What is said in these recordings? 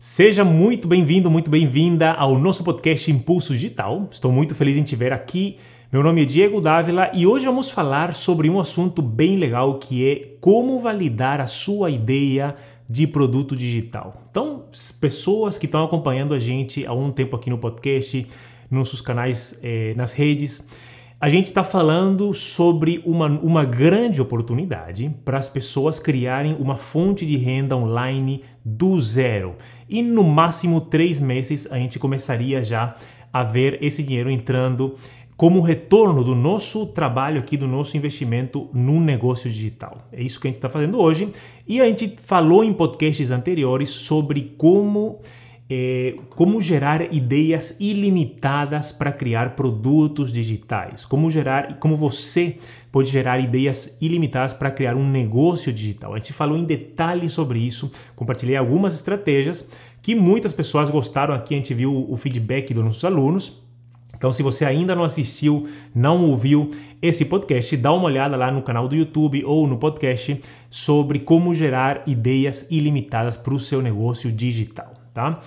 Seja muito bem-vindo, muito bem-vinda ao nosso podcast Impulso Digital. Estou muito feliz em te ver aqui. Meu nome é Diego Dávila e hoje vamos falar sobre um assunto bem legal que é como validar a sua ideia de produto digital. Então, pessoas que estão acompanhando a gente há um tempo aqui no podcast, nos nossos canais, eh, nas redes, a gente está falando sobre uma, uma grande oportunidade para as pessoas criarem uma fonte de renda online do zero. E no máximo três meses a gente começaria já a ver esse dinheiro entrando como retorno do nosso trabalho aqui, do nosso investimento no negócio digital. É isso que a gente está fazendo hoje. E a gente falou em podcasts anteriores sobre como é, como gerar ideias ilimitadas para criar produtos digitais, como gerar e como você pode gerar ideias ilimitadas para criar um negócio digital. A gente falou em detalhes sobre isso, compartilhei algumas estratégias que muitas pessoas gostaram aqui, a gente viu o feedback dos nossos alunos. Então, se você ainda não assistiu, não ouviu esse podcast, dá uma olhada lá no canal do YouTube ou no podcast sobre como gerar ideias ilimitadas para o seu negócio digital tá?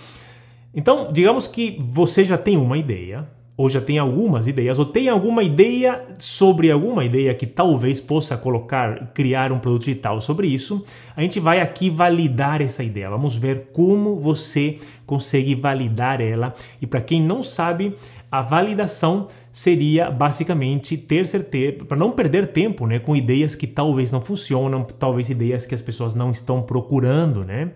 Então, digamos que você já tem uma ideia, ou já tem algumas ideias, ou tem alguma ideia sobre alguma ideia que talvez possa colocar, criar um produto digital sobre isso, a gente vai aqui validar essa ideia. Vamos ver como você consegue validar ela. E para quem não sabe, a validação seria basicamente ter certeza, para não perder tempo né, com ideias que talvez não funcionam, talvez ideias que as pessoas não estão procurando, né?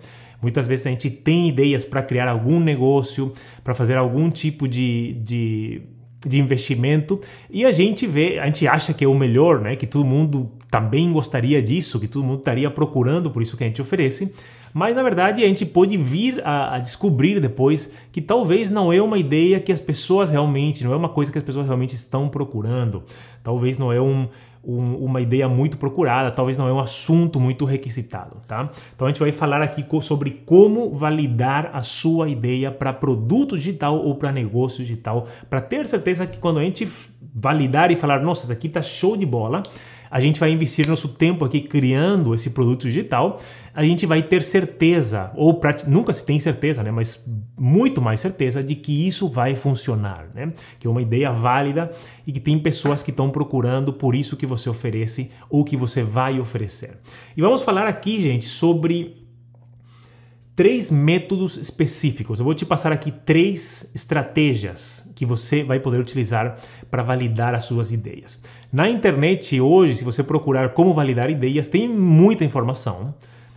Muitas vezes a gente tem ideias para criar algum negócio, para fazer algum tipo de, de, de, investimento e a gente vê, a gente acha que é o melhor, né? Que todo mundo também gostaria disso, que todo mundo estaria procurando por isso que a gente oferece. Mas na verdade a gente pode vir a, a descobrir depois que talvez não é uma ideia que as pessoas realmente, não é uma coisa que as pessoas realmente estão procurando. Talvez não é um, um, uma ideia muito procurada, talvez não é um assunto muito requisitado, tá? Então a gente vai falar aqui sobre como validar a sua ideia para produto digital ou para negócio digital, para ter certeza que quando a gente validar e falar, nossa, isso aqui tá show de bola, a gente vai investir nosso tempo aqui criando esse produto digital, a gente vai ter certeza, ou nunca se tem certeza, né? mas muito mais certeza de que isso vai funcionar, né? que é uma ideia válida e que tem pessoas que estão procurando por isso que você oferece ou que você vai oferecer. E vamos falar aqui, gente, sobre três métodos específicos. Eu vou te passar aqui três estratégias que você vai poder utilizar para validar as suas ideias. Na internet hoje, se você procurar como validar ideias, tem muita informação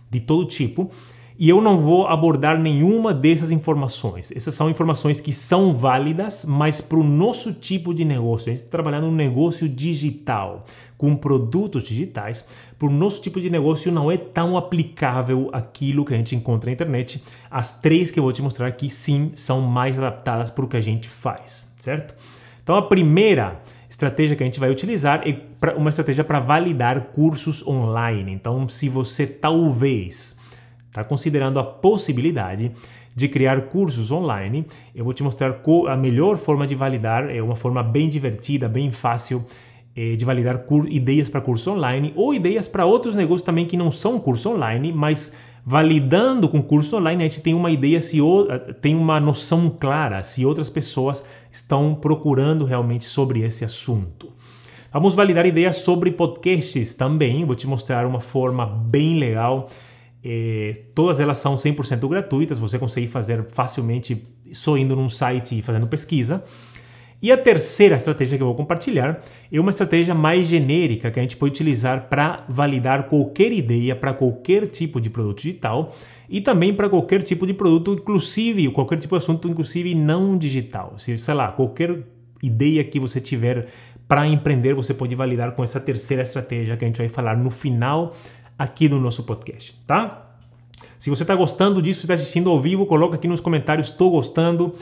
de todo tipo e eu não vou abordar nenhuma dessas informações. Essas são informações que são válidas, mas para o nosso tipo de negócio. A gente está trabalhando um negócio digital, com produtos digitais. Para o nosso tipo de negócio não é tão aplicável aquilo que a gente encontra na internet. As três que eu vou te mostrar aqui, sim, são mais adaptadas para o que a gente faz, certo? Então a primeira estratégia que a gente vai utilizar é uma estratégia para validar cursos online. Então, se você talvez está considerando a possibilidade de criar cursos online. Eu vou te mostrar a melhor forma de validar, é uma forma bem divertida, bem fácil eh, de validar ideias para curso online ou ideias para outros negócios também que não são curso online, mas validando com curso online a gente tem uma ideia se eh, tem uma noção clara se outras pessoas estão procurando realmente sobre esse assunto. Vamos validar ideias sobre podcasts também. Vou te mostrar uma forma bem legal é, todas elas são 100% gratuitas, você consegue fazer facilmente só indo num site e fazendo pesquisa. E a terceira estratégia que eu vou compartilhar é uma estratégia mais genérica que a gente pode utilizar para validar qualquer ideia para qualquer tipo de produto digital e também para qualquer tipo de produto, inclusive qualquer tipo de assunto, inclusive não digital. Se, sei lá, qualquer ideia que você tiver para empreender, você pode validar com essa terceira estratégia que a gente vai falar no final aqui no nosso podcast, tá? Se você está gostando disso, está assistindo ao vivo, coloca aqui nos comentários estou gostando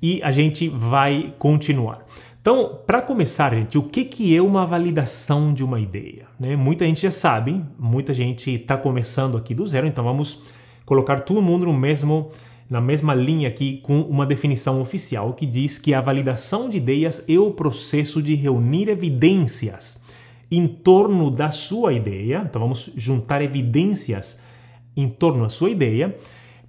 e a gente vai continuar. Então, para começar, gente, o que, que é uma validação de uma ideia? Né? Muita gente já sabe, muita gente está começando aqui do zero, então vamos colocar todo mundo no mesmo, na mesma linha aqui com uma definição oficial que diz que a validação de ideias é o processo de reunir evidências em torno da sua ideia, então vamos juntar evidências em torno da sua ideia,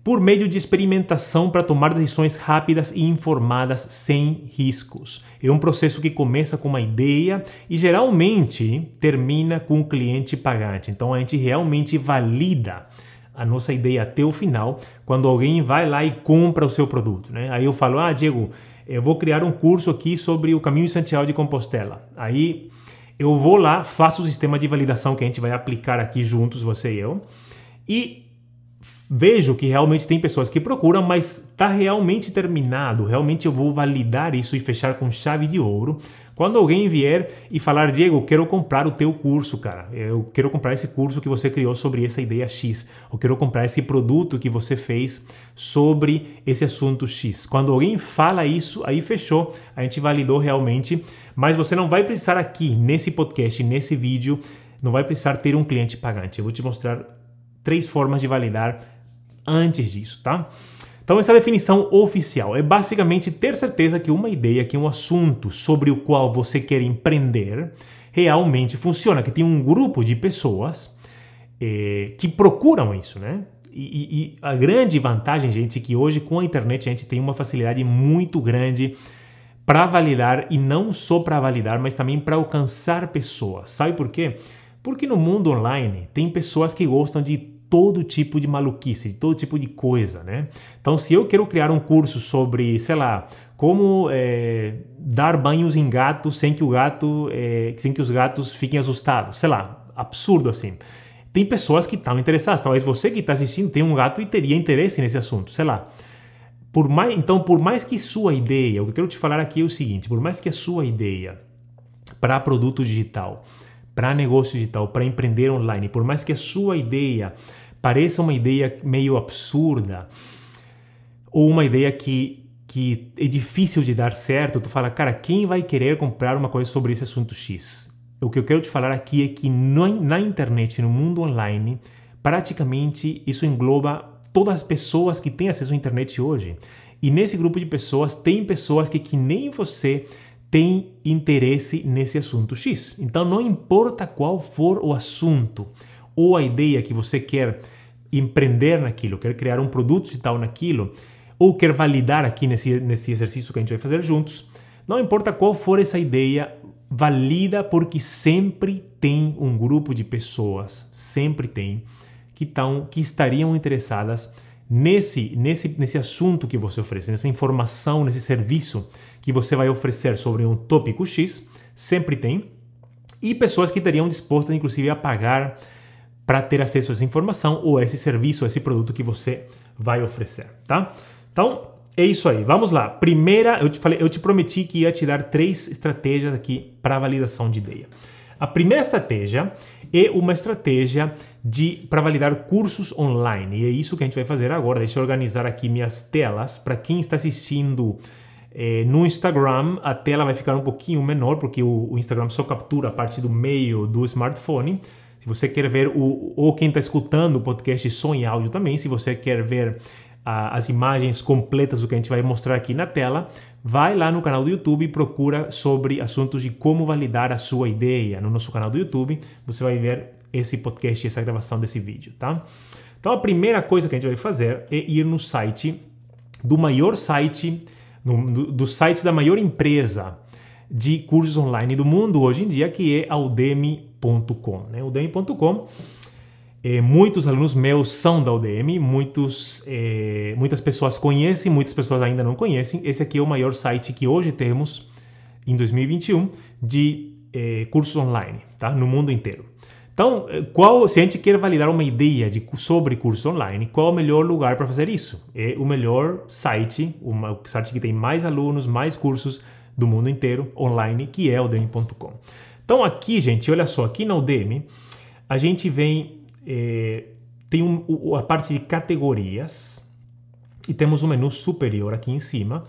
por meio de experimentação para tomar decisões rápidas e informadas sem riscos. É um processo que começa com uma ideia e geralmente termina com o cliente pagante. Então a gente realmente valida a nossa ideia até o final quando alguém vai lá e compra o seu produto. Né? Aí eu falo, ah, Diego, eu vou criar um curso aqui sobre o caminho de de Compostela. Aí eu vou lá, faço o sistema de validação que a gente vai aplicar aqui juntos, você e eu, e vejo que realmente tem pessoas que procuram, mas está realmente terminado, realmente eu vou validar isso e fechar com chave de ouro. Quando alguém vier e falar, Diego, quero comprar o teu curso, cara, eu quero comprar esse curso que você criou sobre essa ideia X, eu quero comprar esse produto que você fez sobre esse assunto X. Quando alguém fala isso, aí fechou, a gente validou realmente, mas você não vai precisar aqui, nesse podcast, nesse vídeo, não vai precisar ter um cliente pagante. Eu vou te mostrar três formas de validar antes disso, tá? Então, essa definição oficial é basicamente ter certeza que uma ideia, que um assunto sobre o qual você quer empreender realmente funciona, que tem um grupo de pessoas eh, que procuram isso, né? E, e, a grande vantagem, gente, é que hoje com a internet a gente tem uma facilidade muito grande para validar e não só para validar, mas também para alcançar pessoas. Sabe por quê? Porque no mundo online tem pessoas que gostam de todo tipo de maluquice, de todo tipo de coisa, né? Então, se eu quero criar um curso sobre, sei lá, como é, dar banhos em gatos sem que o gato, é, sem que os gatos fiquem assustados, sei lá, absurdo assim. Tem pessoas que estão interessadas. Talvez você que está assistindo tenha um gato e teria interesse nesse assunto, sei lá. Por mais, então, por mais que sua ideia, o que eu quero te falar aqui é o seguinte: por mais que a sua ideia para produto digital para negócio digital, para empreender online, por mais que a sua ideia pareça uma ideia meio absurda ou uma ideia que que é difícil de dar certo, tu fala, cara, quem vai querer comprar uma coisa sobre esse assunto X? O que eu quero te falar aqui é que na internet, no mundo online, praticamente isso engloba todas as pessoas que têm acesso à internet hoje. E nesse grupo de pessoas, tem pessoas que, que nem você tem interesse nesse assunto X. Então, não importa qual for o assunto ou a ideia que você quer empreender naquilo, quer criar um produto digital naquilo, ou quer validar aqui nesse, nesse exercício que a gente vai fazer juntos, não importa qual for essa ideia, valida porque sempre tem um grupo de pessoas, sempre tem, que, tão, que estariam interessadas nesse, nesse, nesse assunto que você oferece, nessa informação, nesse serviço que você vai oferecer sobre um tópico X, sempre tem, e pessoas que estariam dispostas, inclusive, a pagar para ter acesso a essa informação ou a esse serviço, a esse produto que você vai oferecer, tá? Então, é isso aí. Vamos lá. Primeira, eu te falei, eu te prometi que ia te dar três estratégias aqui para validação de ideia. A primeira estratégia é uma estratégia de para validar cursos online. E é isso que a gente vai fazer agora. Deixa eu organizar aqui minhas telas para quem está assistindo eh, no Instagram. A tela vai ficar um pouquinho menor porque o, o, Instagram só captura a parte do meio do smartphone. Se você quer ver o ou quem está escutando o podcast só em áudio também, se você quer ver as imagens completas do que a gente vai mostrar aqui na tela, vai lá no canal do YouTube e procura sobre assuntos de como validar a sua ideia. No nosso canal do YouTube, você vai ver esse podcast, essa gravação desse vídeo, tá? Então a primeira coisa que a gente vai fazer é ir no site do maior site, do, do site da maior empresa de cursos online do mundo hoje em dia, que é a udemy.com. Né? Udemy.com é, muitos alunos meus são da UDM, muitos, é, muitas pessoas conhecem, muitas pessoas ainda não conhecem. Esse aqui é o maior site que hoje temos, em 2021, de é, cursos online, tá? no mundo inteiro. Então, qual, se a gente quer validar uma ideia de, sobre curso online, qual é o melhor lugar para fazer isso? É o melhor site, o site que tem mais alunos, mais cursos do mundo inteiro online, que é o udemy.com. Então, aqui, gente, olha só, aqui na Udemy, a gente vem é, tem um, a parte de categorias e temos um menu superior aqui em cima,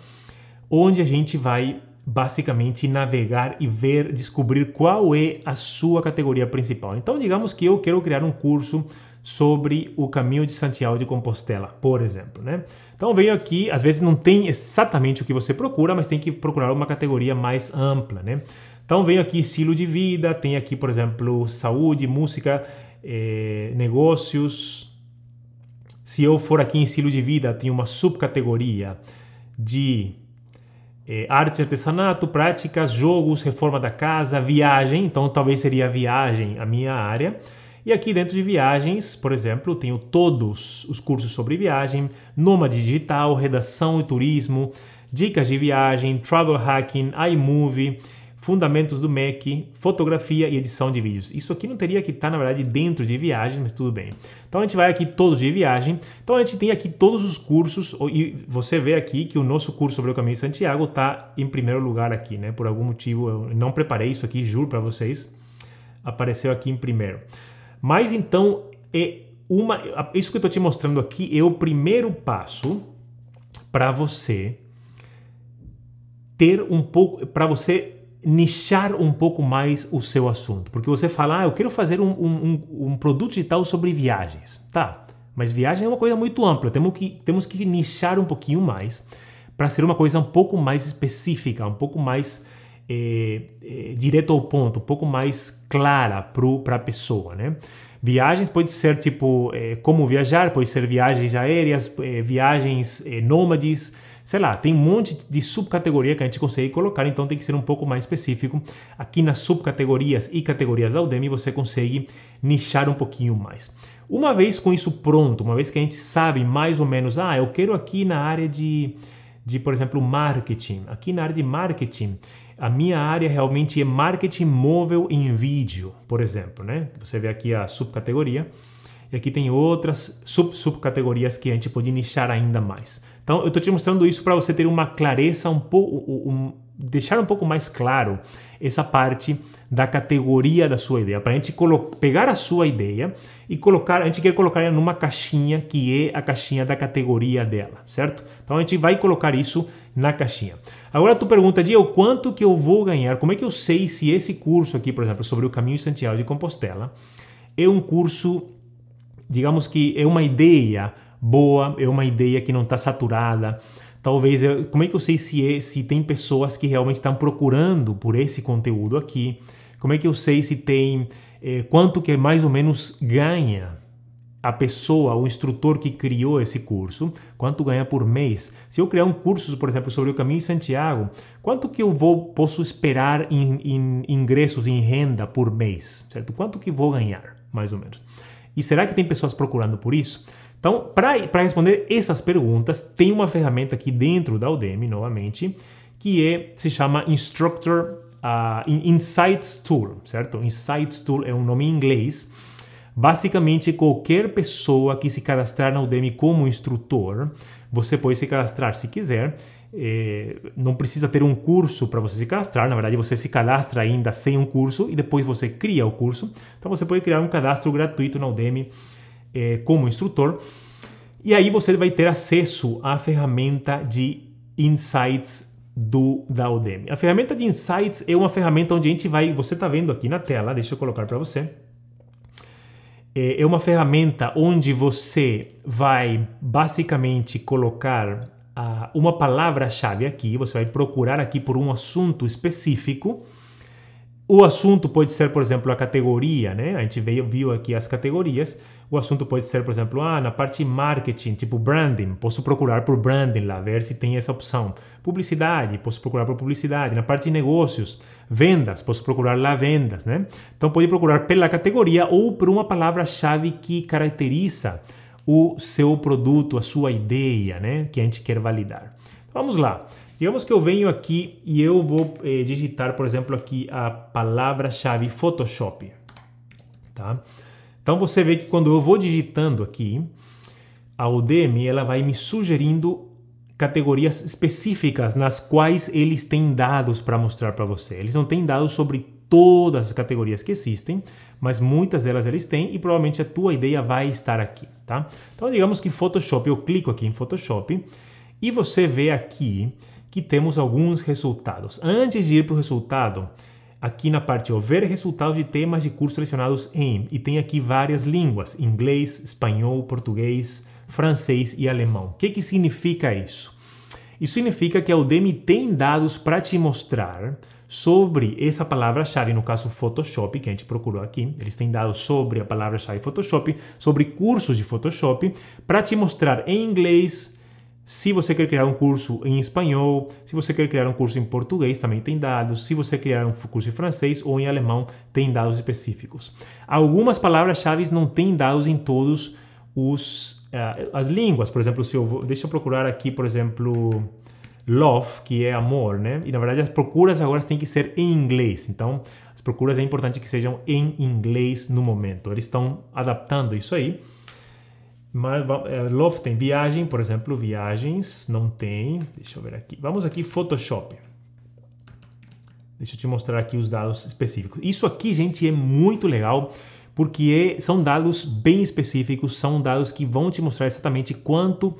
onde a gente vai basicamente navegar e ver, descobrir qual é a sua categoria principal. Então, digamos que eu quero criar um curso sobre o caminho de Santiago de Compostela, por exemplo, né? Então venho aqui, às vezes não tem exatamente o que você procura, mas tem que procurar uma categoria mais ampla, né? Então venho aqui estilo de vida, tem aqui, por exemplo, saúde, música, eh, negócios, Se eu for aqui em estilo de vida, tem uma subcategoria de é, arte e artesanato, práticas, jogos, reforma da casa, viagem. Então, talvez seria viagem a minha área. E aqui dentro de viagens, por exemplo, tenho todos os cursos sobre viagem, nômade digital, redação e turismo, dicas de viagem, travel hacking, iMovie, fundamentos do Mac, fotografia e edição de vídeos. Isso aqui não teria que estar, na verdade, dentro de viagens, mas tudo bem. Então a gente vai aqui todos de viagem. Então a gente tem aqui todos os cursos e você vê aqui que o nosso curso sobre o Caminho de Santiago está em primeiro lugar aqui, né? Por algum motivo eu não preparei isso aqui, juro para vocês. Apareceu aqui em primeiro. Mas então é uma, isso que eu estou te mostrando aqui é o primeiro passo para você ter um pouco, para você nichar um pouco mais o seu assunto. Porque você fala, ah, eu quero fazer um, um, um produto digital sobre viagens. Tá, mas viagem é uma coisa muito ampla. Temos que, temos que nichar um pouquinho mais para ser uma coisa um pouco mais específica, um pouco mais é, é, direto ao ponto, um pouco mais clara para a pessoa, né? Viagens pode ser tipo é, como viajar, pode ser viagens aéreas, viagens nômades, sei lá, tem um monte de subcategoria que a gente consegue colocar, então tem que ser um pouco mais específico. Aqui nas subcategorias e categorias da Udemy você consegue nichar um pouquinho mais. Uma vez com isso pronto, uma vez que a gente sabe mais ou menos, ah, eu quero aqui na área de, de por exemplo, marketing. Aqui na área de marketing, a minha área realmente é marketing móvel em vídeo, por exemplo, né? Você vê aqui a subcategoria e aqui tem outras sub-subcategorias que a gente pode nichar ainda mais. Então, eu estou te mostrando isso para você ter uma clareza, um pouco, um, deixar um pouco mais claro essa parte da categoria da sua ideia, para a gente pegar a sua ideia e colocar, a gente quer colocar ela numa caixinha que é a caixinha da categoria dela, certo? Então a gente vai colocar isso na caixinha. Agora tu pergunta, Diego, quanto que eu vou ganhar? Como é que eu sei se esse curso aqui, por exemplo, sobre o caminho Santiago de Compostela, é um curso, digamos que é uma ideia boa, é uma ideia que não está saturada. Talvez, como é que eu sei se, é, se tem pessoas que realmente estão procurando por esse conteúdo aqui? Como é que eu sei se tem é, quanto que mais ou menos ganha a pessoa, o instrutor que criou esse curso, quanto ganha por mês. Se eu criar um curso, por exemplo, sobre o caminho de Santiago, quanto que eu vou posso esperar em, em ingressos em renda por mês, certo? Quanto que vou ganhar, mais ou menos. E será que tem pessoas procurando por isso? Então, para responder essas perguntas, tem uma ferramenta aqui dentro da Udemy, novamente, que é, se chama Instructor uh, Insights Tool, certo? Insights Tool é um nome em inglês Basicamente, qualquer pessoa que se cadastrar na Udemy como instrutor, você pode se cadastrar se quiser. É, não precisa ter um curso para você se cadastrar, na verdade, você se cadastra ainda sem um curso e depois você cria o curso. Então, você pode criar um cadastro gratuito na Udemy é, como instrutor. E aí você vai ter acesso à ferramenta de Insights do da Udemy. A ferramenta de Insights é uma ferramenta onde a gente vai, você está vendo aqui na tela, deixa eu colocar para você. É, é uma ferramenta onde você vai basicamente colocar uh, uma palavra-chave aqui, você vai procurar aqui por um assunto específico o assunto pode ser, por exemplo, a categoria, né? A gente veio, viu aqui as categorias. O assunto pode ser, por exemplo, ah, na parte marketing, tipo branding, posso procurar por branding lá, ver se tem essa opção. Publicidade, posso procurar por publicidade. Na parte de negócios, vendas, posso procurar lá vendas, né? Então pode procurar pela categoria ou por uma palavra-chave que caracteriza o seu produto, a sua ideia, né? Que a gente quer validar. Vamos lá. Digamos que eu venho aqui e eu vou eh, digitar, por exemplo, aqui a palavra-chave Photoshop. Tá? Então você vê que quando eu vou digitando aqui, a Udemy ela vai me sugerindo categorias específicas nas quais eles têm dados para mostrar para você. Eles não têm dados sobre todas as categorias que existem, mas muitas delas eles têm e provavelmente a tua ideia vai estar aqui, tá? Então digamos que Photoshop, eu clico aqui em Photoshop e você vê aqui que temos alguns resultados. Antes de ir para o resultado, aqui na parte ó, ver resultados de temas de curso selecionados em, e tem aqui várias línguas, inglês, espanhol, português, francês e alemão. O que, que significa isso? Isso significa que a Udemy tem dados para te mostrar sobre essa palavra-chave, no caso Photoshop, que a gente procurou aqui. Eles têm dados sobre a palavra-chave Photoshop, sobre cursos de Photoshop, para te mostrar em inglês, se você quer criar um curso em espanhol, se você quer criar um curso em português, também tem dados. Se você criar um curso em francês ou em alemão, tem dados específicos. Algumas palavras-chave não têm dados em todos os uh, as línguas. Por exemplo, se eu vou, deixa eu procurar aqui, por exemplo, love, que é amor, né? E na verdade as procuras agora têm que ser em inglês. Então, as procuras é importante que sejam em inglês no momento. Eles estão adaptando isso aí. Mas é, Love tem viagem, por exemplo, viagens não tem. Deixa eu ver aqui. Vamos aqui Photoshop. Deixa eu te mostrar aqui os dados específicos. Isso aqui, gente, é muito legal porque são dados bem específicos, são dados que vão te mostrar exatamente quanto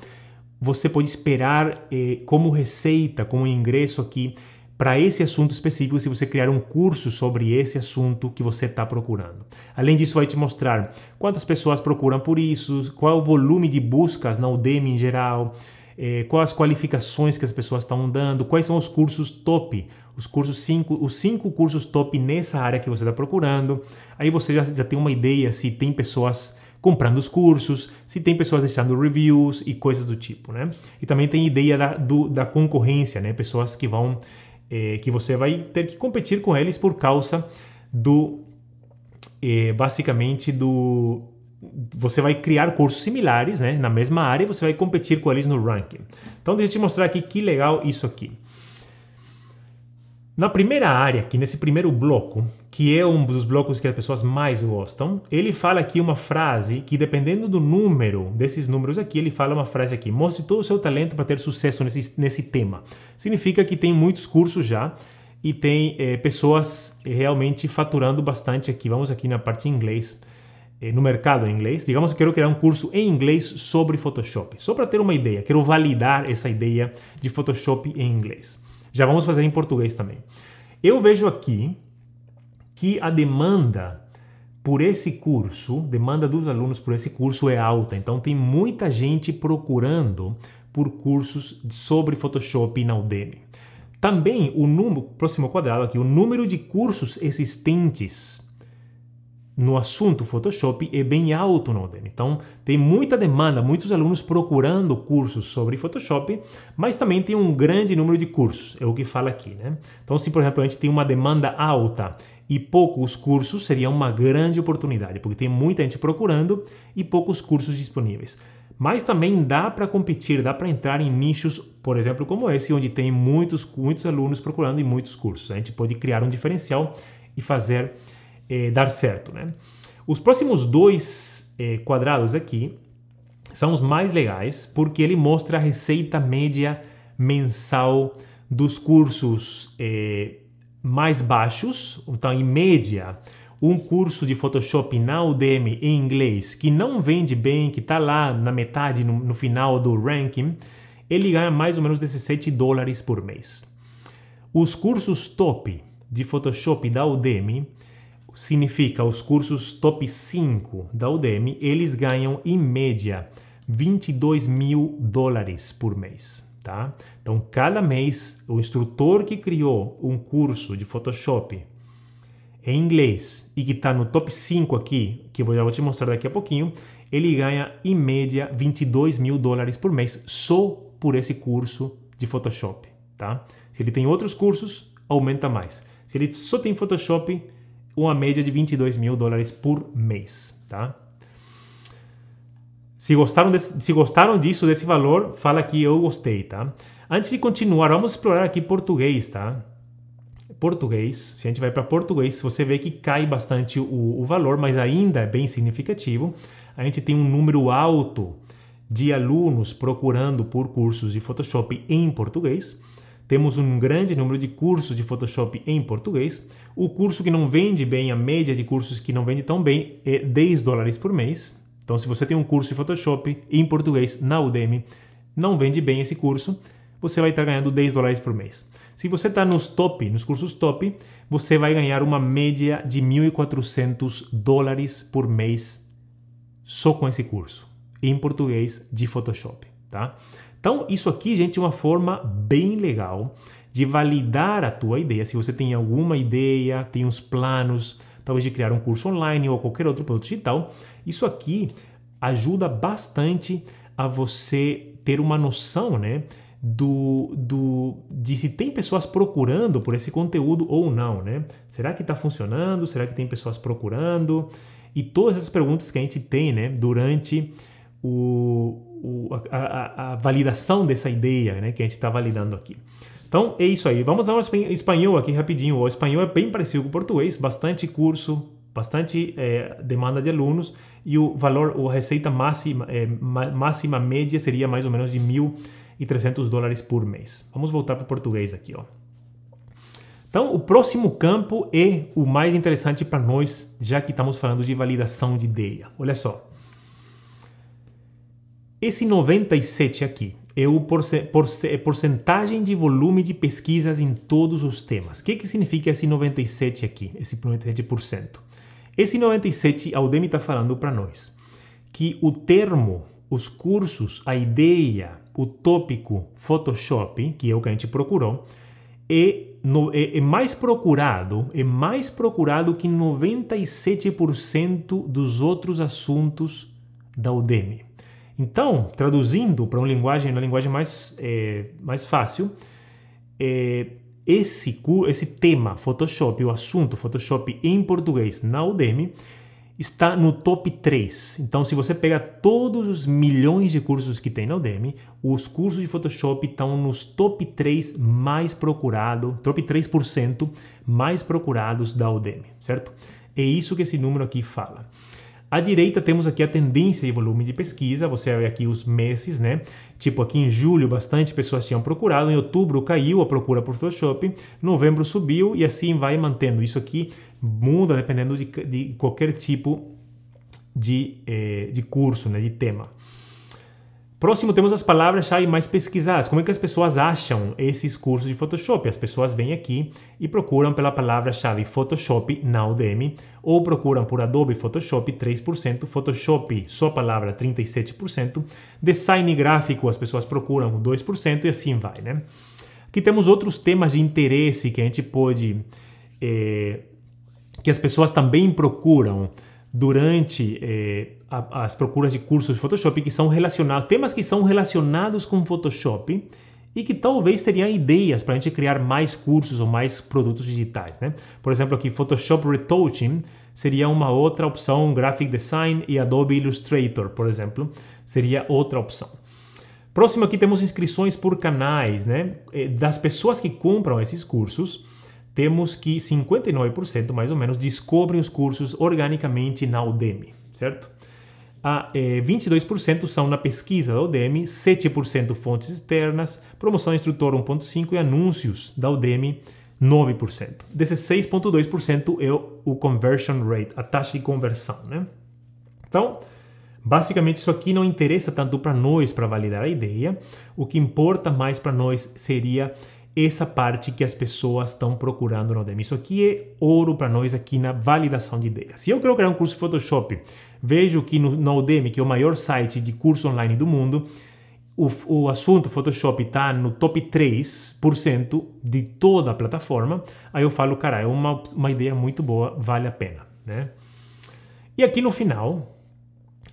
você pode esperar eh, como receita, como ingresso aqui para esse assunto específico se você criar um curso sobre esse assunto que você está procurando. Além disso, vai te mostrar quantas pessoas procuram por isso, qual é o volume de buscas na Udemy em geral, eh, quais as qualificações que as pessoas estão dando, quais são os cursos top, os cursos cinco, os cinco cursos top nessa área que você está procurando. Aí você já, já tem uma ideia se tem pessoas comprando os cursos, se tem pessoas deixando reviews e coisas do tipo, né? E também tem ideia da, do, da concorrência, né? Pessoas que vão é, que você vai ter que competir com eles por causa do é, basicamente do você vai criar cursos similares né, na mesma área você vai competir com eles no ranking. Então deixa eu te mostrar aqui que legal isso aqui. Na primeira área, aqui nesse primeiro bloco, que é um dos blocos que as pessoas mais gostam, ele fala aqui uma frase que, dependendo do número desses números aqui, ele fala uma frase aqui: mostre todo o seu talento para ter sucesso nesse, nesse tema. Significa que tem muitos cursos já e tem é, pessoas realmente faturando bastante aqui. Vamos aqui na parte em inglês, é, no mercado em inglês. Digamos que quero criar um curso em inglês sobre Photoshop, só para ter uma ideia, quero validar essa ideia de Photoshop em inglês. Já vamos fazer em português também. Eu vejo aqui que a demanda por esse curso, demanda dos alunos por esse curso é alta. Então tem muita gente procurando por cursos sobre Photoshop na Udemy. Também o número, próximo quadrado aqui, o número de cursos existentes no assunto Photoshop é bem alto no Udemy. Então, tem muita demanda, muitos alunos procurando cursos sobre Photoshop, mas também tem um grande número de cursos, é o que fala aqui, né? Então, se por exemplo a gente tem uma demanda alta e poucos cursos, seria uma grande oportunidade, porque tem muita gente procurando e poucos cursos disponíveis. Mas também dá para competir, dá para entrar em nichos, por exemplo, como esse, onde tem muitos, muitos alunos procurando e muitos cursos. A gente pode criar um diferencial e fazer eh, dar certo. Né? Os próximos dois eh, quadrados aqui são os mais legais porque ele mostra a receita média mensal dos cursos eh, mais baixos. Então, em média, um curso de Photoshop na Udemy em inglês que não vende bem, que está lá na metade, no, no, final do ranking, ele ganha mais ou menos 17 dólares por mês. Os cursos top de Photoshop da Udemy significa os cursos top 5 da Udemy, eles ganham em média 22 mil dólares por mês. Tá? Então, cada mês, o instrutor que criou um curso de Photoshop em inglês e que está no top 5 aqui, que eu já vou te mostrar daqui a pouquinho, ele ganha em média 22 mil dólares por mês só por esse curso de Photoshop. Tá? Se ele tem outros cursos, aumenta mais. Se ele só tem Photoshop, uma média de 22 mil dólares por mês, tá? Se gostaram, desse, se gostaram disso, desse valor, fala que eu gostei, tá? Antes de continuar, vamos explorar aqui português, tá? Português, se a gente vai para português, você vê que cai bastante o, o valor, mas ainda é bem significativo. A gente tem um número alto de alunos procurando por cursos de Photoshop em português. Temos um grande número de cursos de Photoshop em português. O curso que não vende bem, a média de cursos que não vende tão bem, é 10 dólares por mês. Então, se você tem um curso de Photoshop em português na Udemy, não vende bem esse curso, você vai estar ganhando 10 dólares por mês. Se você está nos top, nos cursos top, você vai ganhar uma média de 1.400 dólares por mês só com esse curso em português de Photoshop, tá? Então, isso aqui, gente, é uma forma bem legal de validar a tua ideia. Se você tem alguma ideia, tem uns planos, talvez de criar um curso online ou qualquer outro produto digital, isso aqui ajuda bastante a você ter uma noção, né? Do, do, de se tem pessoas procurando por esse conteúdo ou não, né? Será que está funcionando? Será que tem pessoas procurando? E todas essas perguntas que a gente tem, né, durante o, o a, a, validação dessa ideia, né, que a gente está validando aqui. Então é isso aí. Vamos ao espanhol aqui rapidinho. O espanhol é bem parecido com o português, bastante curso, bastante é, demanda de alunos e o valor, a receita máxima, é, máxima média seria mais ou menos de 1.300 dólares por mês. Vamos voltar para o português aqui, ó. Então, o próximo campo é o mais interessante para nós, já que estamos falando de validação de ideia. Olha só. Esse 97 aqui é o porcentagem de volume de pesquisas em todos os temas. O que, que significa esse 97 aqui, esse 97%? Esse 97, a Udemy está falando para nós que o termo, os cursos, a ideia, o tópico Photoshop, que é o que a gente procurou, é, no, é, é mais procurado, é mais procurado que 97% dos outros assuntos da Udemy. Então, traduzindo para uma linguagem, uma linguagem mais, é, mais fácil, é, esse, esse tema Photoshop, o assunto Photoshop em português na Udemy, está no top 3. Então, se você pega todos os milhões de cursos que tem na Udemy, os cursos de Photoshop estão nos top 3 mais procurados, top 3% mais procurados da Udemy, certo? É isso que esse número aqui fala. À direita temos aqui a tendência e volume de pesquisa, você vê aqui os meses, né? Tipo aqui em julho bastante pessoas tinham procurado, em outubro caiu a procura por Photoshop, novembro subiu e assim vai mantendo. Isso aqui muda dependendo de, de qualquer tipo de, eh, de curso, né? de tema. Próximo temos as palavras-chave mais pesquisadas. Como é que as pessoas acham esses cursos de Photoshop? As pessoas vêm aqui e procuram pela palavra-chave Photoshop na Udemy ou procuram por Adobe Photoshop 3%, Photoshop só palavra 37%, design gráfico as pessoas procuram 2% e assim vai, né? Aqui temos outros temas de interesse que a gente pode é, que as pessoas também procuram durante eh, a, as procuras de cursos de Photoshop que são relacionados, temas que são relacionados com Photoshop e que talvez seriam ideias para a gente criar mais cursos ou mais produtos digitais. Né? Por exemplo, aqui Photoshop Retouching seria uma outra opção, Graphic Design e Adobe Illustrator, por exemplo, seria outra opção. Próximo aqui temos inscrições por canais, né? Eh, das pessoas que compram esses cursos, temos que 59% mais ou menos descobrem os cursos organicamente na Udemy, certo? A, eh, 22% são na pesquisa da Udemy, 7% fontes externas, promoção instrutor 1.5% e anúncios da Udemy 9%. Desses 6.2% é o conversion rate, a taxa de conversão, né? Então, basicamente isso aqui não interessa tanto para nós para validar a ideia. O que importa mais para nós seria essa parte que as pessoas estão procurando no Udemy. Isso aqui é ouro para nós aqui na validação de ideias. Se eu quero criar um curso de Photoshop, vejo que no, no Udemy, que é o maior site de curso online do mundo, o, o assunto Photoshop está no top 3% de toda a plataforma, aí eu falo, cara, é uma, uma ideia muito boa, vale a pena. Né? E aqui no final,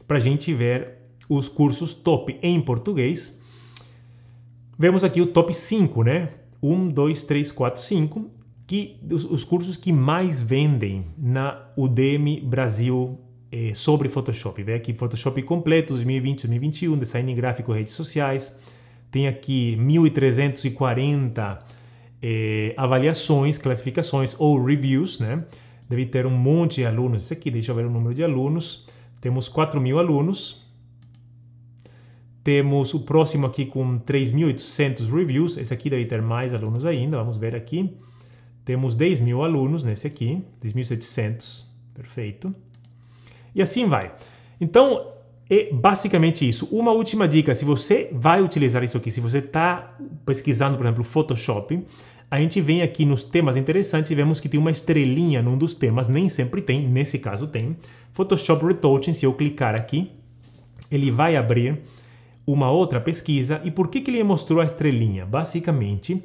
para a gente ver os cursos top em português, vemos aqui o top 5, né? 1, 2, 3, 4, 5, que os, os, cursos que mais vendem na Udemy Brasil eh, sobre Photoshop. Vê aqui Photoshop completo 2020, 2021, design gráfico, redes sociais. Tem aqui 1.340 eh, avaliações, classificações ou reviews, né? Deve ter um monte de alunos. Isso aqui, deixa eu ver o número de alunos. Temos 4 mil alunos, temos o próximo aqui com 3.800 reviews. Esse aqui deve ter mais alunos ainda. Vamos ver aqui. Temos 10 mil alunos nesse aqui, 10.700. Perfeito. E assim vai. Então, é basicamente isso. Uma última dica: se você vai utilizar isso aqui, se você está pesquisando, por exemplo, Photoshop, a gente vem aqui nos temas interessantes e vemos que tem uma estrelinha num dos temas, nem sempre tem, nesse caso tem. Photoshop Retouching, se eu clicar aqui, ele vai abrir uma outra pesquisa. E por que, que ele mostrou a estrelinha? Basicamente,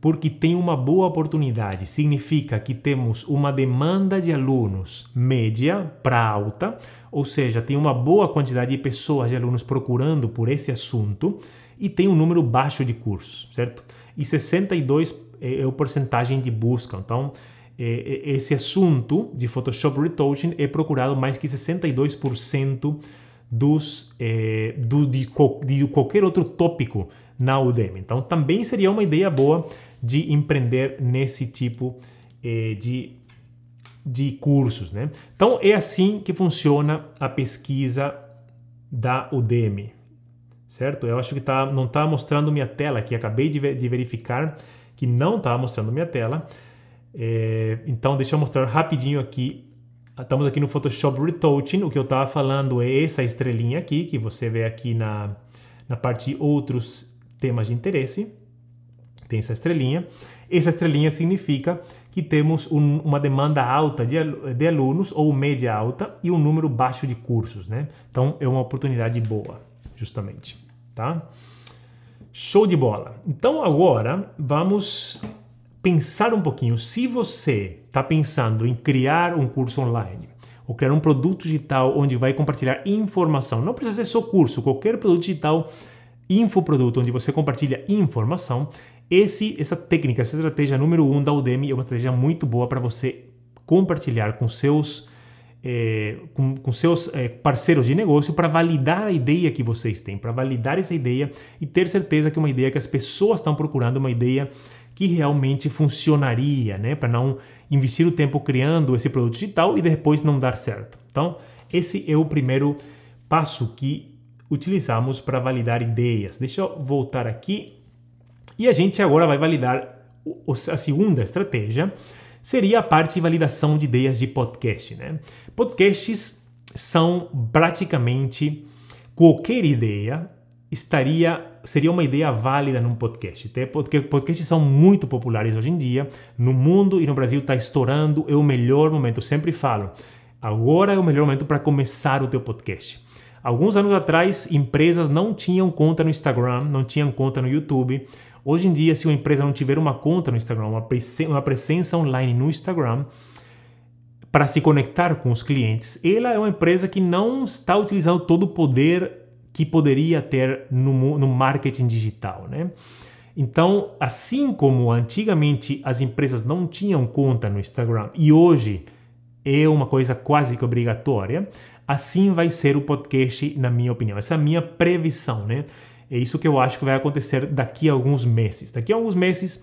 porque tem uma boa oportunidade. Significa que temos uma demanda de alunos média para alta, ou seja, tem uma boa quantidade de pessoas, de alunos procurando por esse assunto e tem um número baixo de cursos, certo? E 62 é, é a porcentagem de busca. Então, é, é, esse assunto de Photoshop Retouching é procurado mais que 62% dos, é, do, de, de qualquer outro tópico na Udemy. Então, também seria uma ideia boa de empreender nesse tipo eh, de, de cursos. Né? Então, é assim que funciona a pesquisa da Udemy. Certo? Eu acho que tá, não está mostrando minha tela aqui. Acabei de, de verificar que não está mostrando minha tela. É, então, deixa eu mostrar rapidinho aqui. Estamos aqui no Photoshop Retouching. O que eu estava falando é essa estrelinha aqui, que você vê aqui na, na parte outros temas de interesse tem essa estrelinha. Essa estrelinha significa que temos um, uma demanda alta de, de, alunos ou média alta e um número baixo de cursos, né? Então é uma oportunidade boa, justamente, tá? Show de bola. Então agora vamos pensar um pouquinho. Se você está pensando em criar um curso online ou criar um produto digital onde vai compartilhar informação, não precisa ser só curso, qualquer produto digital infoproduto onde você compartilha informação, esse, essa técnica, essa estratégia número um da Udemy é uma estratégia muito boa para você compartilhar com seus, é, com, com, seus é, parceiros de negócio para validar a ideia que vocês têm, para validar essa ideia e ter certeza que é uma ideia que as pessoas estão procurando, uma ideia que realmente funcionaria, né? Para não investir o tempo criando esse produto digital e depois não dar certo. Então, esse é o primeiro passo que utilizamos para validar ideias. Deixa eu voltar aqui e a gente agora vai validar a segunda estratégia, seria a parte de validação de ideias de podcast. Né? Podcasts são praticamente qualquer ideia estaria seria uma ideia válida num podcast, até porque podcasts são muito populares hoje em dia no mundo e no Brasil está estourando, é o melhor momento. Eu sempre falo, agora é o melhor momento para começar o teu podcast. Alguns anos atrás, empresas não tinham conta no Instagram, não tinham conta no YouTube, Hoje em dia, se uma empresa não tiver uma conta no Instagram, uma, presença, uma presença online no Instagram, para se conectar com os clientes, ela é uma empresa que não está utilizando todo o poder que poderia ter no, no marketing digital, né? Então, assim como antigamente as empresas não tinham conta no Instagram e hoje é uma coisa quase que obrigatória, assim vai ser o podcast, na minha opinião. Essa é a minha previsão, né? É isso que eu acho que vai acontecer daqui a alguns meses. Daqui a alguns meses,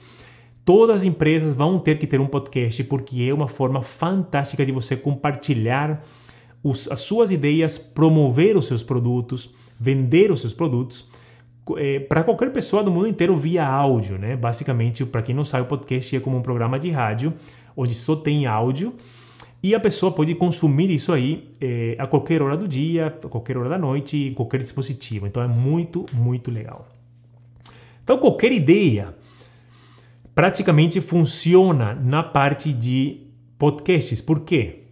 todas as empresas vão ter que ter um podcast, porque é uma forma fantástica de você compartilhar os, as suas ideias, promover os seus produtos, vender os seus produtos. É, para qualquer pessoa do mundo inteiro via áudio, né? Basicamente, para quem não sabe, o podcast é como um programa de rádio onde só tem áudio e a pessoa pode consumir isso aí é, a qualquer hora do dia, a qualquer hora da noite, qualquer dispositivo. Então é muito, muito legal. Então qualquer ideia praticamente funciona na parte de podcasts. Por quê?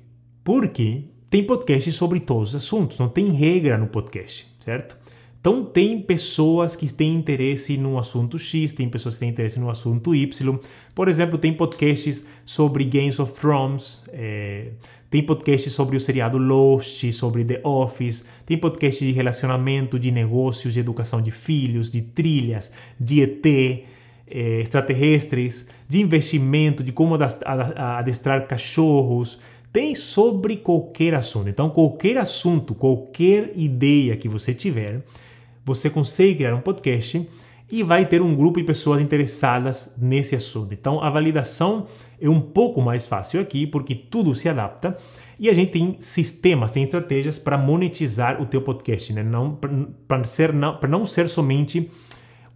Porque tem podcasts sobre todos os assuntos, não tem regra no podcast, certo? Então, tem pessoas que têm interesse no assunto X, tem pessoas que têm interesse no assunto Y. Por exemplo, tem podcasts sobre Games of Thrones, é, tem podcasts sobre o seriado Lost, sobre The Office, tem podcasts de relacionamento, de negócios, de educação de filhos, de trilhas, de ET, é, extraterrestres, de investimento, de como adestrar cachorros, tem sobre qualquer assunto. Então, qualquer assunto, qualquer ideia que você tiver, você consegue criar um podcast e vai ter um grupo de pessoas interessadas nesse assunto. Então a validação é um pouco mais fácil aqui porque tudo se adapta e a gente tem sistemas, tem estratégias para monetizar o teu podcast, né? Não para ser não, para não ser somente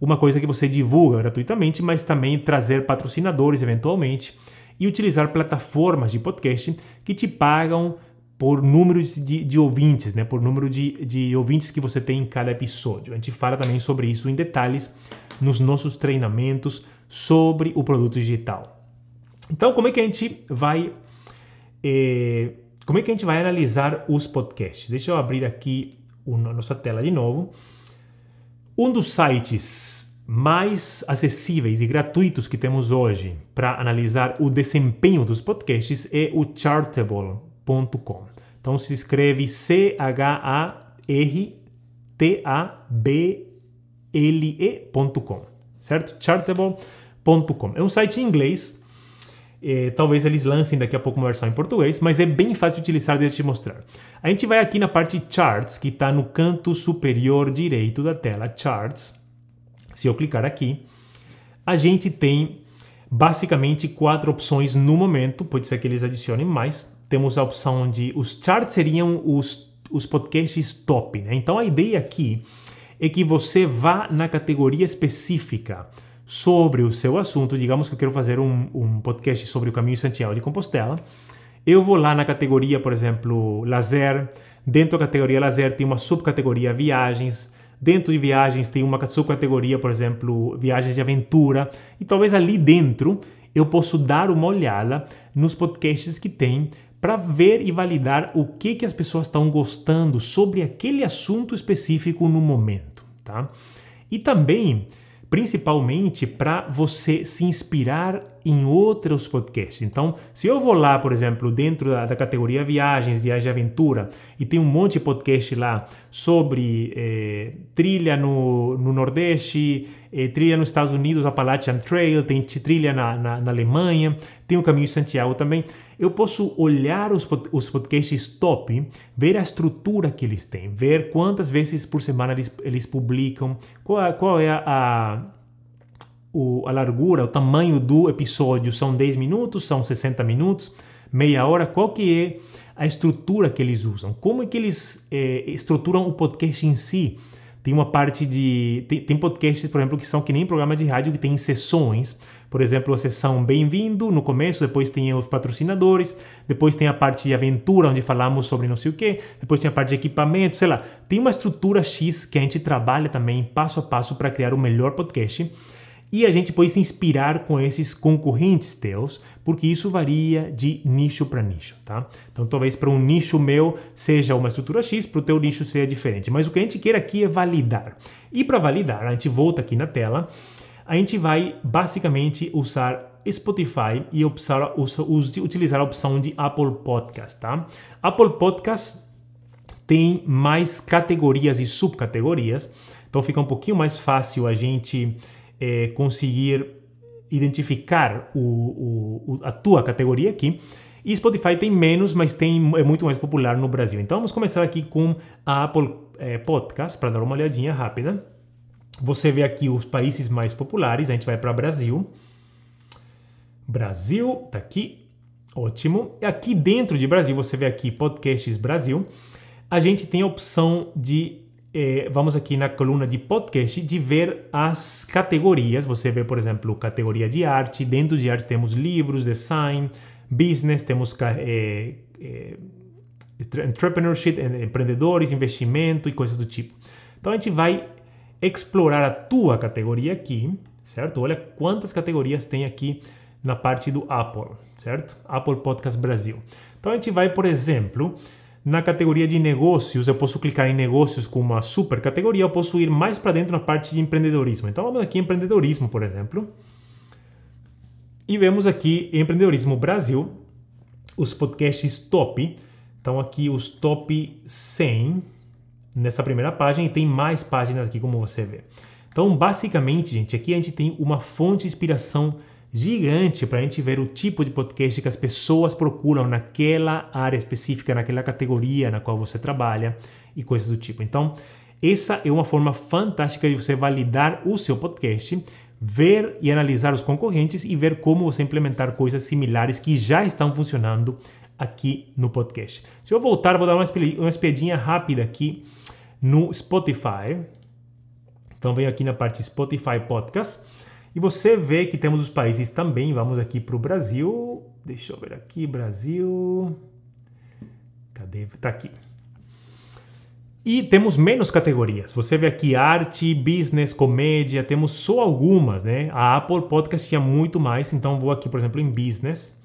uma coisa que você divulga gratuitamente, mas também trazer patrocinadores eventualmente e utilizar plataformas de podcast que te pagam por número de, de ouvintes, né? por número de, de ouvintes que você tem em cada episódio. A gente fala também sobre isso em detalhes nos nossos treinamentos sobre o produto digital. Então, como é que a gente vai é, como é que a gente vai analisar os podcasts? Deixa eu abrir aqui a nossa tela de novo. Um dos sites mais acessíveis e gratuitos que temos hoje para analisar o desempenho dos podcasts é o Chartable.com. Então se escreve C-H-A-R-T-A-B-L-E.com, certo? Chartable.com. É um site em inglês. É, talvez eles lancem daqui a pouco uma versão em português, mas é bem fácil de utilizar, deixa eu te mostrar. A gente vai aqui na parte Charts, que está no canto superior direito da tela, Charts. Se eu clicar aqui, a gente tem basicamente quatro opções no momento, pode ser que eles adicionem mais. Temos a opção de. Os charts seriam os, os podcasts top, né? Então a ideia aqui é que você vá na categoria específica sobre o seu assunto. Digamos que eu quero fazer um, um podcast sobre o caminho Santiago de Compostela. Eu vou lá na categoria, por exemplo, lazer. Dentro da categoria lazer tem uma subcategoria viagens. Dentro de viagens tem uma subcategoria, por exemplo, viagens de aventura. E talvez ali dentro eu possa dar uma olhada nos podcasts que tem para ver e validar o que, que as pessoas estão gostando sobre aquele assunto específico no momento, tá? E também principalmente para você se inspirar em outros podcasts. Então, se eu vou lá, por exemplo, dentro da, da categoria viagens, viagem de aventura, e tem um monte de podcast lá sobre eh, trilha no, no Nordeste, eh, trilha nos Estados Unidos, Appalachian Trail, tem trilha na, na, na, Alemanha, tem o Caminho de Santiago também, eu posso olhar os, os podcasts top, ver a estrutura que eles têm, ver quantas vezes por semana eles, eles publicam, qual, qual é a o, a largura, o tamanho do episódio são 10 minutos, são 60 minutos, meia hora, qual que é a estrutura que eles usam, como é que eles é, estruturam o podcast em si. Tem uma parte de. Tem, tem, podcasts, por exemplo, que são que nem programas de rádio que tem sessões. Por exemplo, a sessão Bem-vindo no começo, depois tem os patrocinadores, depois tem a parte de aventura, onde falamos sobre não sei o que, depois tem a parte de equipamento, sei lá. Tem uma estrutura X que a gente trabalha também passo a passo para criar o melhor podcast e a gente pode se inspirar com esses concorrentes teus, porque isso varia de nicho para nicho, tá? Então, talvez para um nicho meu seja uma estrutura X, para o teu nicho seja diferente. Mas o que a gente quer aqui é validar. E para validar, a gente volta aqui na tela, a gente vai basicamente usar Spotify e usar, utilizar a opção de Apple Podcast, tá? Apple Podcast tem mais categorias e subcategorias, então fica um pouquinho mais fácil a gente é, conseguir identificar o, o, a tua categoria aqui. E Spotify tem menos, mas tem, é muito mais popular no Brasil. Então vamos começar aqui com a Apple é, Podcast, para dar uma olhadinha rápida. Você vê aqui os países mais populares, a gente vai para Brasil. Brasil, tá aqui, ótimo. E aqui dentro de Brasil, você vê aqui Podcasts Brasil. A gente tem a opção de é, vamos aqui na coluna de podcast de ver as categorias. Você vê, por exemplo, categoria de arte. Dentro de arte temos livros, design, business, temos é, é, entrepreneurship, empreendedores, investimento e coisas do tipo. Então a gente vai explorar a tua categoria aqui, certo? Olha quantas categorias tem aqui na parte do Apple, certo? Apple Podcast Brasil. Então a gente vai, por exemplo, na categoria de negócios, eu posso clicar em negócios com uma super categoria, eu posso ir mais para dentro na parte de empreendedorismo. Então vamos aqui em empreendedorismo, por exemplo. E vemos aqui empreendedorismo Brasil, os podcasts top. Então aqui os top 100 nessa primeira página e tem mais páginas aqui como você vê. Então basicamente, gente, aqui a gente tem uma fonte de inspiração gigante para a gente ver o tipo de podcast que as pessoas procuram naquela área específica, naquela categoria na qual você trabalha e coisas do tipo. Então, essa é uma forma fantástica de você validar o seu podcast, ver e analisar os concorrentes e ver como você implementar coisas similares que já estão funcionando aqui no podcast. Se eu voltar, vou dar uma espiadinha rápida aqui no Spotify. Então, venho aqui na parte Spotify Podcast. E você vê que temos os países também. Vamos aqui para o Brasil. Deixa eu ver aqui, Brasil. Cadê? Tá aqui. E temos menos categorias. Você vê aqui arte, business, comédia, temos só algumas, né? A Apple Podcast tinha muito mais, então vou aqui, por exemplo, em business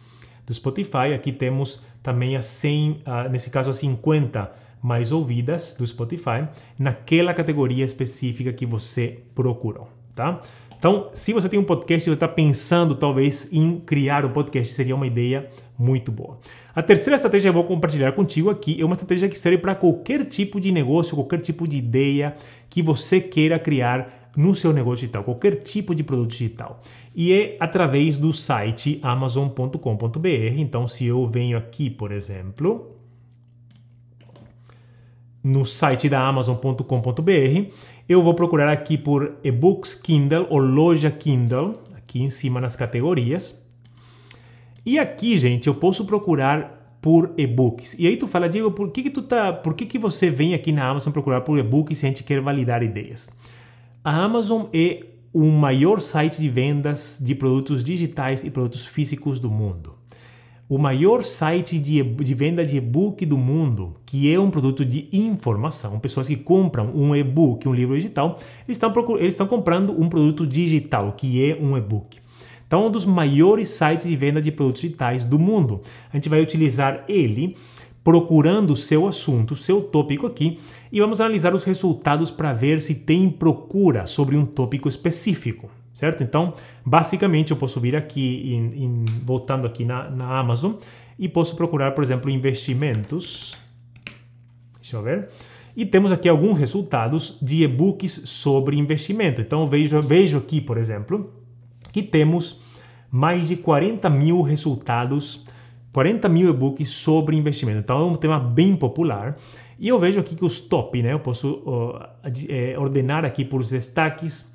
do Spotify. Aqui temos também a 100, uh, nesse caso a 50 mais ouvidas do Spotify naquela categoria específica que você procurou, tá? Então, se você tem um podcast e você está pensando talvez em criar um podcast, seria uma ideia muito boa. A terceira estratégia que eu vou compartilhar contigo aqui é uma estratégia que serve para qualquer tipo de negócio, qualquer tipo de ideia que você queira criar no seu negócio digital, qualquer tipo de produto digital. E é através do site amazon.com.br. Então, se eu venho aqui, por exemplo, no site da amazon.com.br, eu vou procurar aqui por e-books Kindle ou loja Kindle, aqui em cima nas categorias. E aqui, gente, eu posso procurar por e-books. E aí tu fala, Diego, por que que tu tá, por que que você vem aqui na Amazon procurar por e-books se a gente quer validar ideias? A Amazon é o maior site de vendas de produtos digitais e produtos físicos do mundo o maior site de, de venda de e-book do mundo, que é um produto de informação, pessoas que compram um e-book, um livro digital, eles estão, eles estão comprando um produto digital, que é um e-book. Então, um dos maiores sites de venda de produtos digitais do mundo. A gente vai utilizar ele procurando o seu assunto, seu tópico aqui, e vamos analisar os resultados para ver se tem procura sobre um tópico específico certo? Então, basicamente, eu posso vir aqui, em, em, voltando aqui na, na Amazon, e posso procurar, por exemplo, investimentos. Deixa eu ver. E temos aqui alguns resultados de e-books sobre investimento. Então, vejo, vejo aqui, por exemplo, que temos mais de 40 mil resultados, 40 mil e-books sobre investimento. Então, é um tema bem popular. E eu vejo aqui que os top, né? Eu posso uh, ordenar aqui por destaques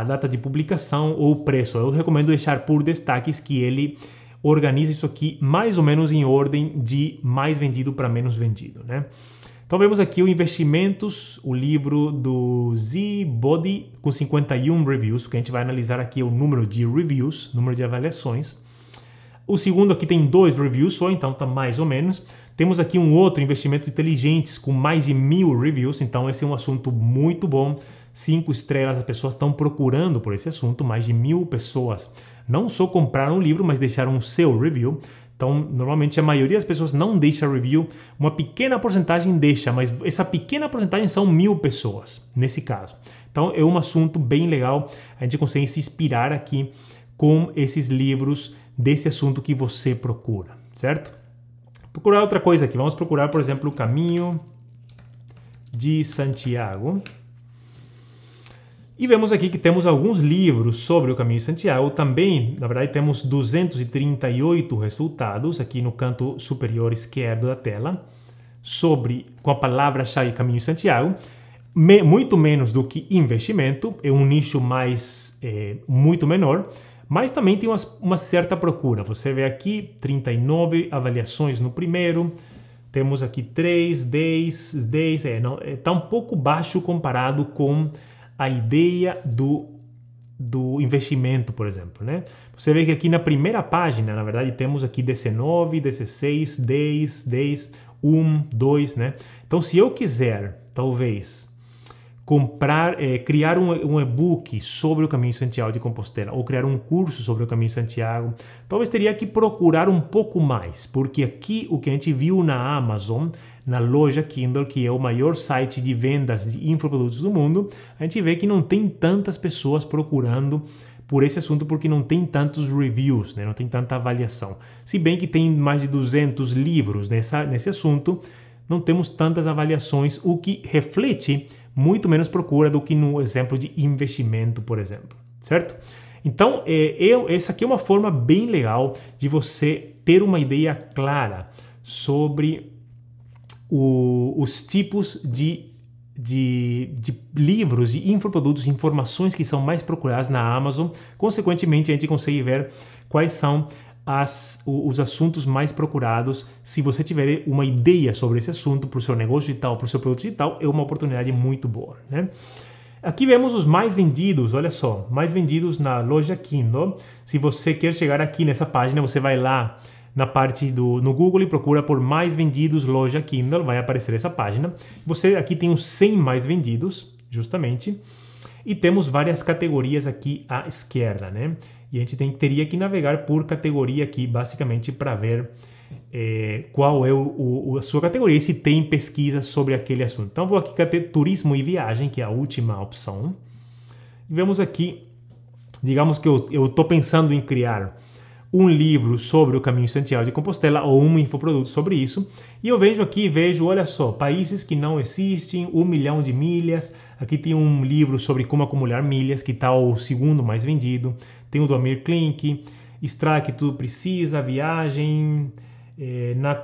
a data de publicação ou o preço. Eu recomendo deixar por destaques que ele organiza isso aqui mais ou menos em ordem de mais vendido para menos vendido, né? Então vemos aqui o Investimentos, o livro do Z Body com 51 reviews, que a gente vai analisar aqui o número de reviews, número de avaliações. O segundo aqui tem dois reviews só, então tá mais ou menos. Temos aqui um outro, Investimentos Inteligentes, com mais de mil reviews, então esse é um assunto muito bom cinco estrelas, as pessoas estão procurando por esse assunto, mais de mil pessoas não só compraram o livro, mas deixaram o seu review. Então, normalmente a maioria das pessoas não deixa review, uma pequena porcentagem deixa, mas essa pequena porcentagem são mil pessoas, nesse caso. Então, é um assunto bem legal, a gente consegue se inspirar aqui com esses livros desse assunto que você procura, certo? Procurar outra coisa aqui, vamos procurar, por exemplo, o caminho de Santiago. E vemos aqui que temos alguns livros sobre o Caminho de Santiago. Também, na verdade, temos 238 resultados aqui no canto superior esquerdo da tela sobre com a palavra-chave Caminho de Santiago. Me, muito menos do que investimento, é um nicho mais é, muito menor, mas também tem uma, uma certa procura. Você vê aqui 39 avaliações no primeiro, temos aqui 3, 10, 10, é, não, está um pouco baixo comparado com a ideia do, do investimento, por exemplo. Né? Você vê que aqui na primeira página, na verdade, temos aqui 19, 16, 10, 10, 1, 2, né? Então, se eu quiser, talvez, comprar, é, criar um, um e-book sobre o Caminho Santiago de Compostela ou criar um curso sobre o Caminho Santiago, talvez teria que procurar um pouco mais, porque aqui o que a gente viu na Amazon na loja Kindle, que é o maior site de vendas de infoprodutos do mundo, a gente vê que não tem tantas pessoas procurando por esse assunto porque não tem tantos reviews, né? não tem tanta avaliação. Se bem que tem mais de 200 livros nessa, nesse assunto, não temos tantas avaliações, o que reflete muito menos procura do que no exemplo de investimento, por exemplo, certo? Então, é, eu, essa aqui é uma forma bem legal de você ter uma ideia clara sobre o, os tipos de, de, de, livros, de infoprodutos, informações que são mais procuradas na Amazon. Consequentemente, a gente consegue ver quais são as, os assuntos mais procurados. Se você tiver uma ideia sobre esse assunto para o seu negócio digital, para o seu produto digital, é uma oportunidade muito boa. Né? Aqui vemos os mais vendidos, olha só, mais vendidos na loja Kindle. Se você quer chegar aqui nessa página, você vai lá na parte do no Google e procura por mais vendidos loja Kindle, vai aparecer essa página. Você aqui tem os 100 mais vendidos, justamente, e temos várias categorias aqui à esquerda, né? E a gente tem, teria que navegar por categoria aqui, basicamente, para ver é, qual é o, o, a sua categoria e se tem pesquisa sobre aquele assunto. Então, vou aqui ter turismo e viagem, que é a última opção. E vemos aqui, digamos que eu estou pensando em criar um livro sobre o caminho Santiago de Compostela ou um infoproduto sobre isso. E eu vejo aqui, vejo, olha só, países que não existem, um milhão de milhas. Aqui tem um livro sobre como acumular milhas, que está o segundo mais vendido. Tem o do Amir Klink, que tudo precisa, viagem, é, na,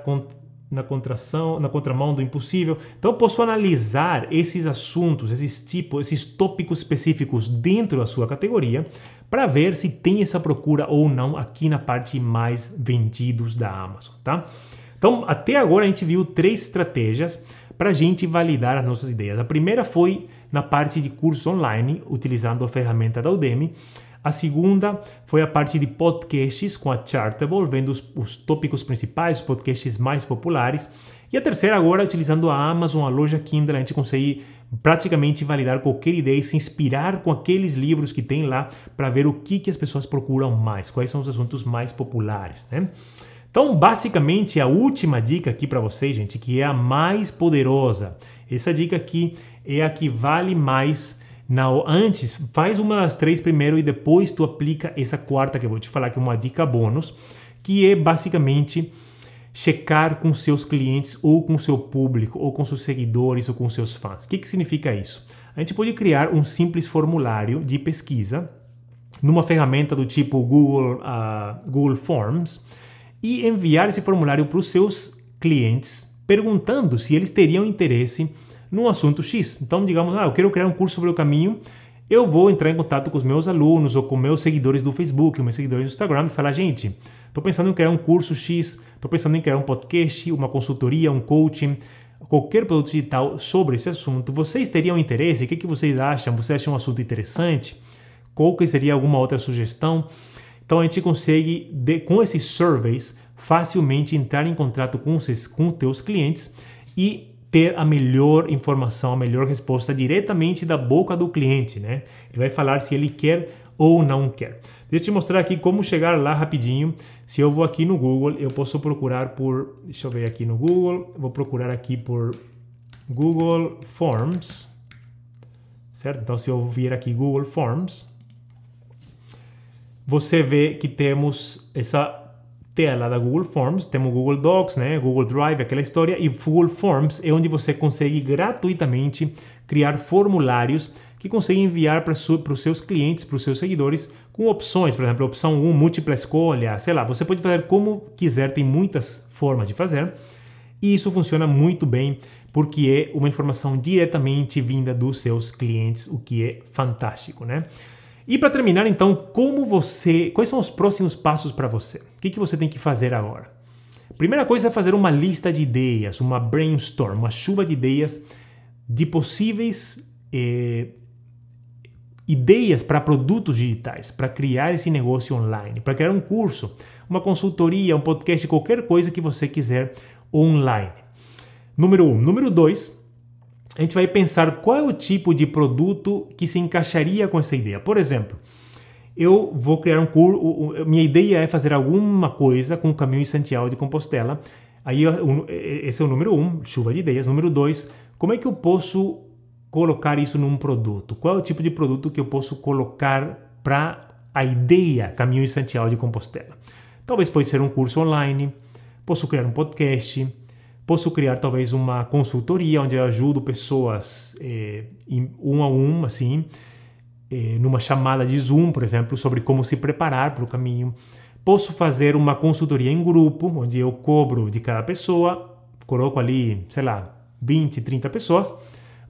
na contração, na contramão do impossível. Então eu posso analisar esses assuntos, esses tipos, esses tópicos específicos dentro da sua categoria para ver se tem essa procura ou não aqui na parte mais vendidos da Amazon, tá? Então, até agora a gente viu três estratégias para a gente validar as nossas ideias. A primeira foi na parte de curso online, utilizando a ferramenta da Udemy. A segunda foi a parte de podcasts com a Chartable, vendo os, os tópicos principais, os podcasts mais populares. E a terceira agora, utilizando a Amazon, a loja Kindle, a gente consegue praticamente validar qualquer ideia e se inspirar com aqueles livros que tem lá para ver o que, que as pessoas procuram mais, quais são os assuntos mais populares, né? Então, basicamente, a última dica aqui para vocês, gente, que é a mais poderosa. Essa dica aqui é a que vale mais na, antes, faz uma das três primeiro e depois tu aplica essa quarta que eu vou te falar, que é uma dica bônus, que é basicamente checar com seus clientes ou com seu público, ou com seus seguidores ou com seus fãs. O que, que significa isso? A gente pode criar um simples formulário de pesquisa numa ferramenta do tipo Google, uh, Google Forms e enviar esse formulário para os seus clientes perguntando se eles teriam interesse num assunto X. Então, digamos, ah, eu quero criar um curso sobre o caminho, eu vou entrar em contato com os meus alunos ou com meus seguidores do Facebook, meus seguidores do Instagram e falar, gente, estou pensando em criar um curso X, estou pensando em criar um podcast, uma consultoria, um coaching, qualquer produto digital sobre esse assunto. Vocês teriam interesse? O que, que vocês acham? Vocês acham um assunto interessante? Qual que seria alguma outra sugestão? Então a gente consegue, com esses surveys, facilmente entrar em contato com os com teus clientes e ter a melhor informação, a melhor resposta diretamente da boca do cliente, né? Ele vai falar se ele quer ou não quer. Deixa eu te mostrar aqui como chegar lá rapidinho. Se eu vou aqui no Google, eu posso procurar por, deixa eu ver aqui no Google, vou procurar aqui por Google Forms, certo? Então se eu vir aqui Google Forms, você vê que temos essa tela da Google Forms, temos Google Docs, né, Google Drive, aquela história, e Google Forms é onde você consegue gratuitamente criar formulários que consegue enviar para os seus clientes, para os seus seguidores, com opções, por exemplo, opção 1, múltipla escolha, sei lá, você pode fazer como quiser, tem muitas formas de fazer, e isso funciona muito bem porque é uma informação diretamente vinda dos seus clientes, o que é fantástico, né? E para terminar, então, como você, quais são os próximos passos para você? O que, que você tem que fazer agora? Primeira coisa é fazer uma lista de ideias, uma brainstorm, uma chuva de ideias de possíveis eh, ideias para produtos digitais, para criar esse negócio online, para criar um curso, uma consultoria, um podcast, qualquer coisa que você quiser online. Número um. Número dois, a gente vai pensar qual é o tipo de produto que se encaixaria com essa ideia. Por exemplo, eu vou criar um curso, minha ideia é fazer alguma coisa com o caminho de Santiago de Compostela. Aí esse é o número um, chuva de ideias. Número dois, como é que eu posso colocar isso num produto? Qual é o tipo de produto que eu posso colocar para a ideia Caminho de Santiago de Compostela? Talvez pode ser um curso online, posso criar um podcast, Posso criar talvez uma consultoria onde eu ajudo pessoas eh, um a um, assim, eh, numa chamada de Zoom, por exemplo, sobre como se preparar para o caminho. Posso fazer uma consultoria em grupo, onde eu cobro de cada pessoa, coloco ali, sei lá, 20, 30 pessoas,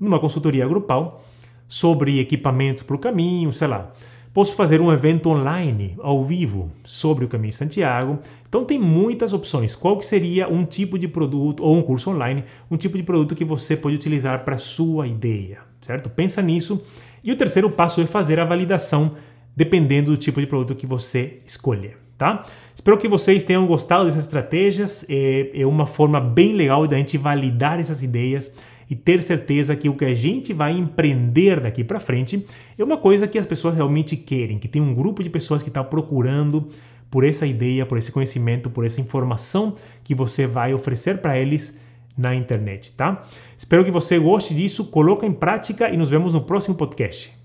numa consultoria grupal sobre equipamentos para o caminho, sei lá. Posso fazer um evento online, ao vivo, sobre o Caminho Santiago. Então tem muitas opções. Qual que seria um tipo de produto ou um curso online, um tipo de produto que você pode utilizar para sua ideia, certo? Pensa nisso. E o terceiro passo é fazer a validação, dependendo do tipo de produto que você escolher, tá? Espero que vocês tenham gostado dessas estratégias. É, é uma forma bem legal da gente validar essas ideias e ter certeza que o que a gente vai empreender daqui para frente é uma coisa que as pessoas realmente querem, que tem um grupo de pessoas que está procurando por essa ideia, por esse conhecimento, por essa informação que você vai oferecer para eles na internet, tá? Espero que você goste disso, coloque em prática e nos vemos no próximo podcast.